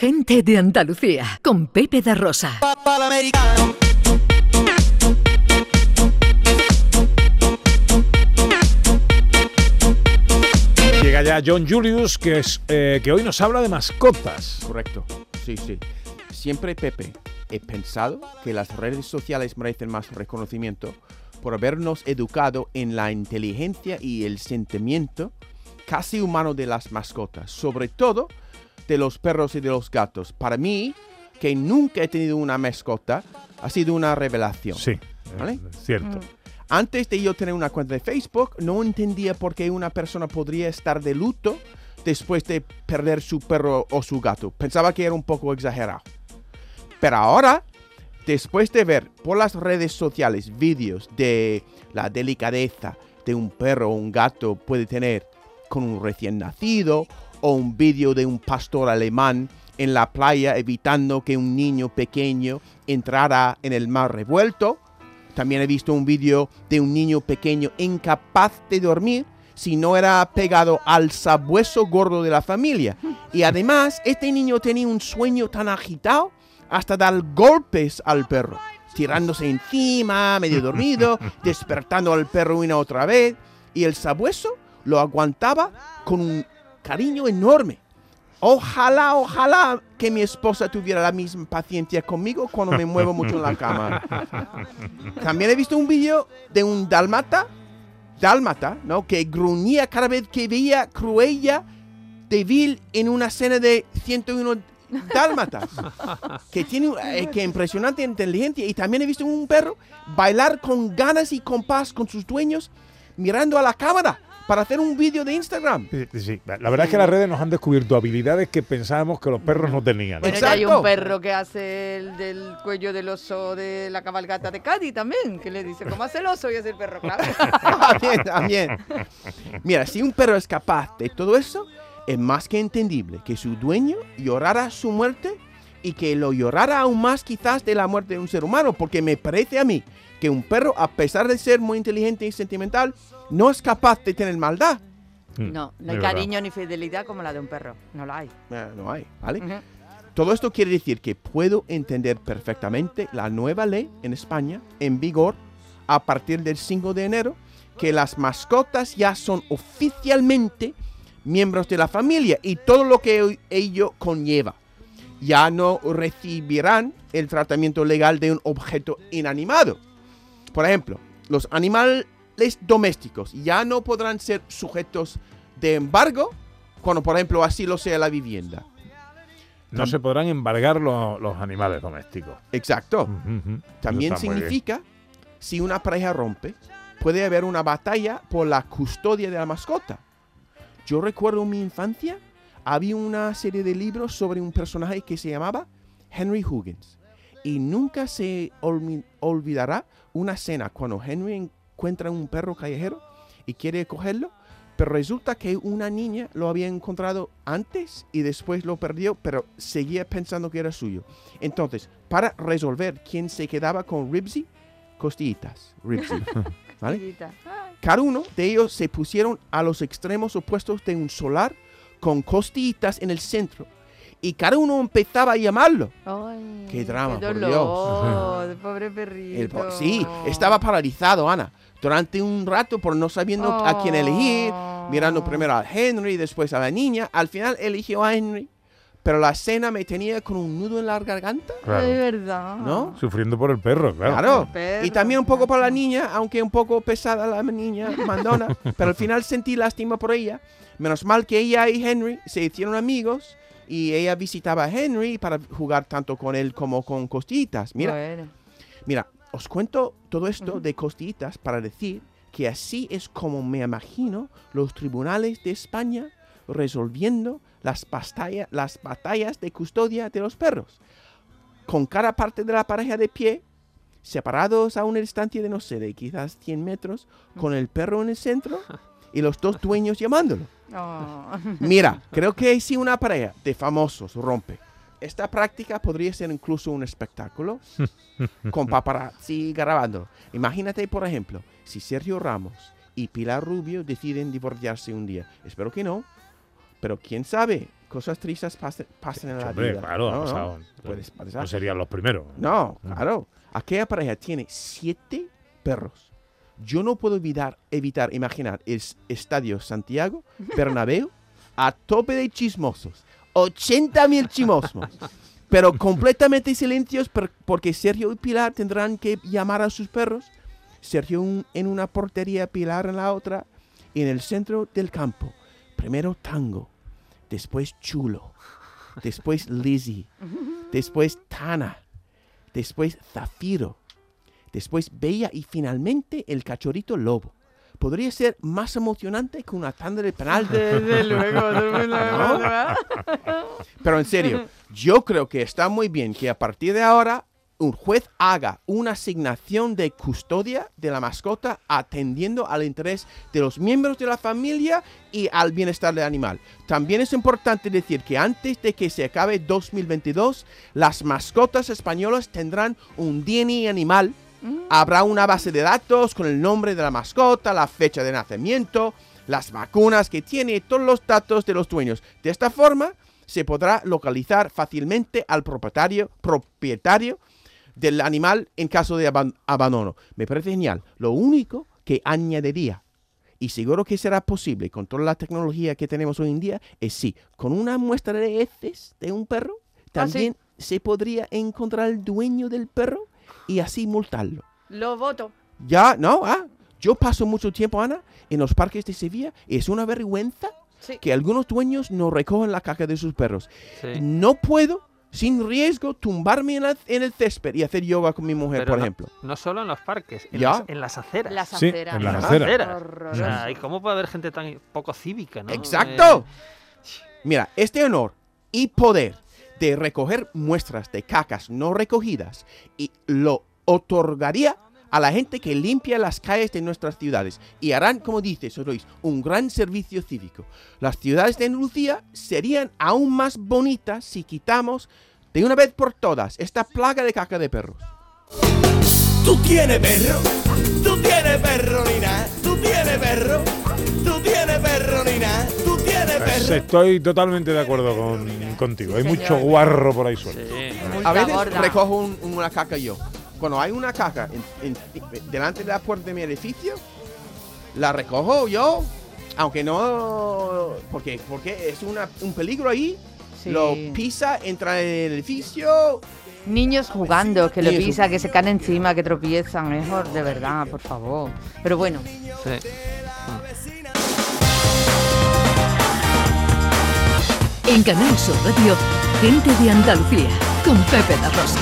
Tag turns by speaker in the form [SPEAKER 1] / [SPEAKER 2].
[SPEAKER 1] Gente de Andalucía, con Pepe da Rosa.
[SPEAKER 2] Llega ya John Julius, que, es, eh, que hoy nos habla de mascotas.
[SPEAKER 3] Correcto. Sí, sí. Siempre, Pepe, he pensado que las redes sociales merecen más reconocimiento por habernos educado en la inteligencia y el sentimiento casi humano de las mascotas, sobre todo de los perros y de los gatos. Para mí, que nunca he tenido una mascota, ha sido una revelación.
[SPEAKER 2] Sí,
[SPEAKER 3] ¿Vale?
[SPEAKER 2] eh, cierto.
[SPEAKER 3] Antes de yo tener una cuenta de Facebook, no entendía por qué una persona podría estar de luto después de perder su perro o su gato. Pensaba que era un poco exagerado. Pero ahora, después de ver por las redes sociales vídeos de la delicadeza de un perro o un gato puede tener con un recién nacido o un vídeo de un pastor alemán en la playa evitando que un niño pequeño entrara en el mar revuelto, también he visto un vídeo de un niño pequeño incapaz de dormir si no era pegado al sabueso gordo de la familia. Y además, este niño tenía un sueño tan agitado hasta dar golpes al perro, tirándose encima, medio dormido, despertando al perro una otra vez. Y el sabueso lo aguantaba con un cariño enorme. Ojalá, ojalá que mi esposa tuviera la misma paciencia conmigo cuando me muevo mucho en la cama. También he visto un vídeo de un dálmata, dálmata, ¿no? Que gruñía cada vez que veía Cruella de Vil en una escena de 101 dálmatas. que tiene eh, que impresionante inteligencia. Y también he visto un perro bailar con ganas y con paz con sus dueños, mirando a la cámara para hacer un vídeo de Instagram.
[SPEAKER 2] Sí, sí. La la verdad es que las redes nos han descubierto habilidades que pensábamos que los perros no tenían.
[SPEAKER 4] Bueno, ya hay un perro que hace el del cuello del oso de la cabalgata de Cádiz también, que le dice, ¿cómo hace el oso? Y es el perro, claro.
[SPEAKER 3] también, también. Mira, si un perro es capaz de todo eso, es más que entendible que su dueño llorara su muerte y que lo llorara aún más quizás de la muerte de un ser humano, porque me parece a mí que un perro, a pesar de ser muy inteligente y sentimental, no es capaz de tener maldad.
[SPEAKER 2] Mm,
[SPEAKER 4] No, no hay cariño ni fidelidad como la de un perro. No la hay.
[SPEAKER 3] Eh, no hay, ¿vale? Todo esto quiere decir que puedo entender perfectamente la nueva ley en España en vigor a partir del 5 de enero, que las mascotas ya son oficialmente miembros de la familia y todo lo que ello conlleva. Ya no recibirán el tratamiento legal de un objeto inanimado. Por ejemplo, los animales domésticos ya no podrán ser sujetos de embargo cuando, por ejemplo, así lo sea la vivienda.
[SPEAKER 2] No se podrán embargar los, los animales domésticos.
[SPEAKER 3] Exacto. También significa, si una pareja rompe, puede haber una batalla por la custodia de la mascota. Yo recuerdo mi infancia, había una serie de libros sobre un personaje que se llamaba Henry Huggins. Y nunca se olvidará una escena cuando Henry encuentra un perro callejero y quiere cogerlo, pero resulta que una niña lo había encontrado antes y después lo perdió, pero seguía pensando que era suyo. Entonces, para resolver quién se quedaba con Ribsy, costillitas, Ribsy, ¿vale? Cada uno de ellos se pusieron a los extremos opuestos de un solar con costillitas en el centro. Y cada uno empezaba a llamarlo.
[SPEAKER 4] Ay,
[SPEAKER 3] Qué drama,
[SPEAKER 4] qué
[SPEAKER 3] por
[SPEAKER 4] dolor, pobre perrito.
[SPEAKER 3] El po- sí, estaba paralizado, Ana, durante un rato por no sabiendo a quién elegir, mirando
[SPEAKER 4] Oh.
[SPEAKER 3] primero a Henry, después a la niña. Al final eligió a Henry, pero la escena me tenía con un nudo en la garganta,
[SPEAKER 2] Claro.
[SPEAKER 4] Ay, verdad.
[SPEAKER 3] ¿no?
[SPEAKER 2] Sufriendo por el perro, claro.
[SPEAKER 3] Claro.
[SPEAKER 4] El perro,
[SPEAKER 3] Y también un poco para la niña, aunque un poco pesada la niña, mandona, pero al final sentí lástima por ella. Menos mal que ella y Henry se hicieron amigos y ella visitaba a Henry para jugar tanto con él como con Costillitas. Mira,
[SPEAKER 4] Bueno.
[SPEAKER 3] Mira, os cuento todo esto de costillitas para decir que así es como me imagino los tribunales de España resolviendo las, pastalla- las batallas de custodia de los perros. Con cada parte de la pareja de pie, separados a una distancia de, no sé, de quizás 100 metros, con el perro en el centro y los dos dueños llamándolo.
[SPEAKER 4] Oh.
[SPEAKER 3] Mira, creo que si una pareja de famosos rompe, esta práctica podría ser incluso un espectáculo con paparazzi grabando. Imagínate, por ejemplo, si Sergio Ramos y Pilar Rubio deciden divorciarse un día. Espero que no, Pero quién sabe, cosas tristes pasan, pasan en la
[SPEAKER 2] Hombre,
[SPEAKER 3] vida.
[SPEAKER 2] claro, ha
[SPEAKER 3] No, no,
[SPEAKER 2] pasado.
[SPEAKER 3] puedes pasar.
[SPEAKER 2] No serían los primeros.
[SPEAKER 3] No,
[SPEAKER 2] Mm.
[SPEAKER 3] claro. Aquella pareja tiene siete perros. Yo no puedo evitar, evitar imaginar el estadio Santiago, Bernabéu, a tope de chismosos. 80 mil chismosos. Pero completamente silencios porque Sergio y Pilar tendrán que llamar a sus perros. Sergio en una portería, Pilar en la otra. Y en el centro del campo. Primero Tango, después Chulo, después Lizzie, después Tana, después Zafiro, después Bella y finalmente el cachorrito Lobo. Podría ser más emocionante que una tanda de penalti.
[SPEAKER 4] Desde luego, desde luego.
[SPEAKER 3] Pero en serio, yo creo que está muy bien que a partir de ahora un juez haga una asignación de custodia de la mascota atendiendo al interés de los miembros de la familia y al bienestar del animal. También es importante decir que antes de que se acabe 2022, las mascotas españolas tendrán un DNA animal. Habrá una base de datos con el nombre de la mascota, la fecha de nacimiento, las vacunas que tiene todos los datos de los dueños. De esta forma, se podrá localizar fácilmente al propietario, propietario del animal en caso de aban- abandono. Me parece genial. Lo único que añadiría, y seguro que será posible con toda la tecnología que tenemos hoy en día, es sí, con una muestra de heces de un perro,
[SPEAKER 4] Ah, sí.
[SPEAKER 3] también se podría encontrar el dueño del perro y así multarlo.
[SPEAKER 4] Lo voto.
[SPEAKER 3] Ya, no, ah, yo paso mucho tiempo, Ana, en los parques de Sevilla y es una vergüenza
[SPEAKER 4] Sí.
[SPEAKER 3] que algunos dueños no recogen la caca de sus perros.
[SPEAKER 5] Sí.
[SPEAKER 3] No puedo, sin riesgo, tumbarme en, la- en el césped y hacer yoga con mi mujer,
[SPEAKER 5] Pero
[SPEAKER 3] por
[SPEAKER 5] no-
[SPEAKER 3] ejemplo.
[SPEAKER 5] No solo en los parques, en,
[SPEAKER 3] Ya.
[SPEAKER 5] las, en las aceras.
[SPEAKER 4] Las
[SPEAKER 2] Sí,
[SPEAKER 4] aceras.
[SPEAKER 2] en las
[SPEAKER 5] las
[SPEAKER 2] aceras.
[SPEAKER 5] aceras. O
[SPEAKER 4] Horroroso.
[SPEAKER 5] sea, ¿y cómo puede haber gente tan poco cívica, no?
[SPEAKER 3] ¡Exacto!
[SPEAKER 5] Eh,
[SPEAKER 3] Mira, este honor y poder de recoger muestras de cacas no recogidas y lo otorgaría a la gente que limpia las calles de nuestras ciudades y harán, como dice Sorois, un gran servicio cívico. Las ciudades de Andalucía serían aún más bonitas si quitamos de una vez por todas esta plaga de caca de perros.
[SPEAKER 6] Tú tienes perro, tú tienes perro, Nina, tú tienes perro, tú tienes perro, Nina, tú tienes
[SPEAKER 2] Pues
[SPEAKER 6] perro.
[SPEAKER 2] estoy totalmente de acuerdo con, contigo. Hay
[SPEAKER 4] Señor.
[SPEAKER 2] mucho guarro por ahí suelto.
[SPEAKER 5] Sí.
[SPEAKER 3] A veces recojo un- una caca yo. Cuando hay una en- en- delante de la puerta de mi edificio, la recojo yo. Aunque no. Porque, porque es una- un peligro ahí.
[SPEAKER 4] Sí.
[SPEAKER 3] Lo pisa, entra en el edificio.
[SPEAKER 4] Niños jugando, que lo
[SPEAKER 3] Niños
[SPEAKER 4] pisa, que se caen encima, que tropiezan. Mejor, de verdad, por favor. Pero bueno,
[SPEAKER 5] Sí.
[SPEAKER 1] En Canal Sur Radio, gente de Andalucía, con Pepe da Rosa.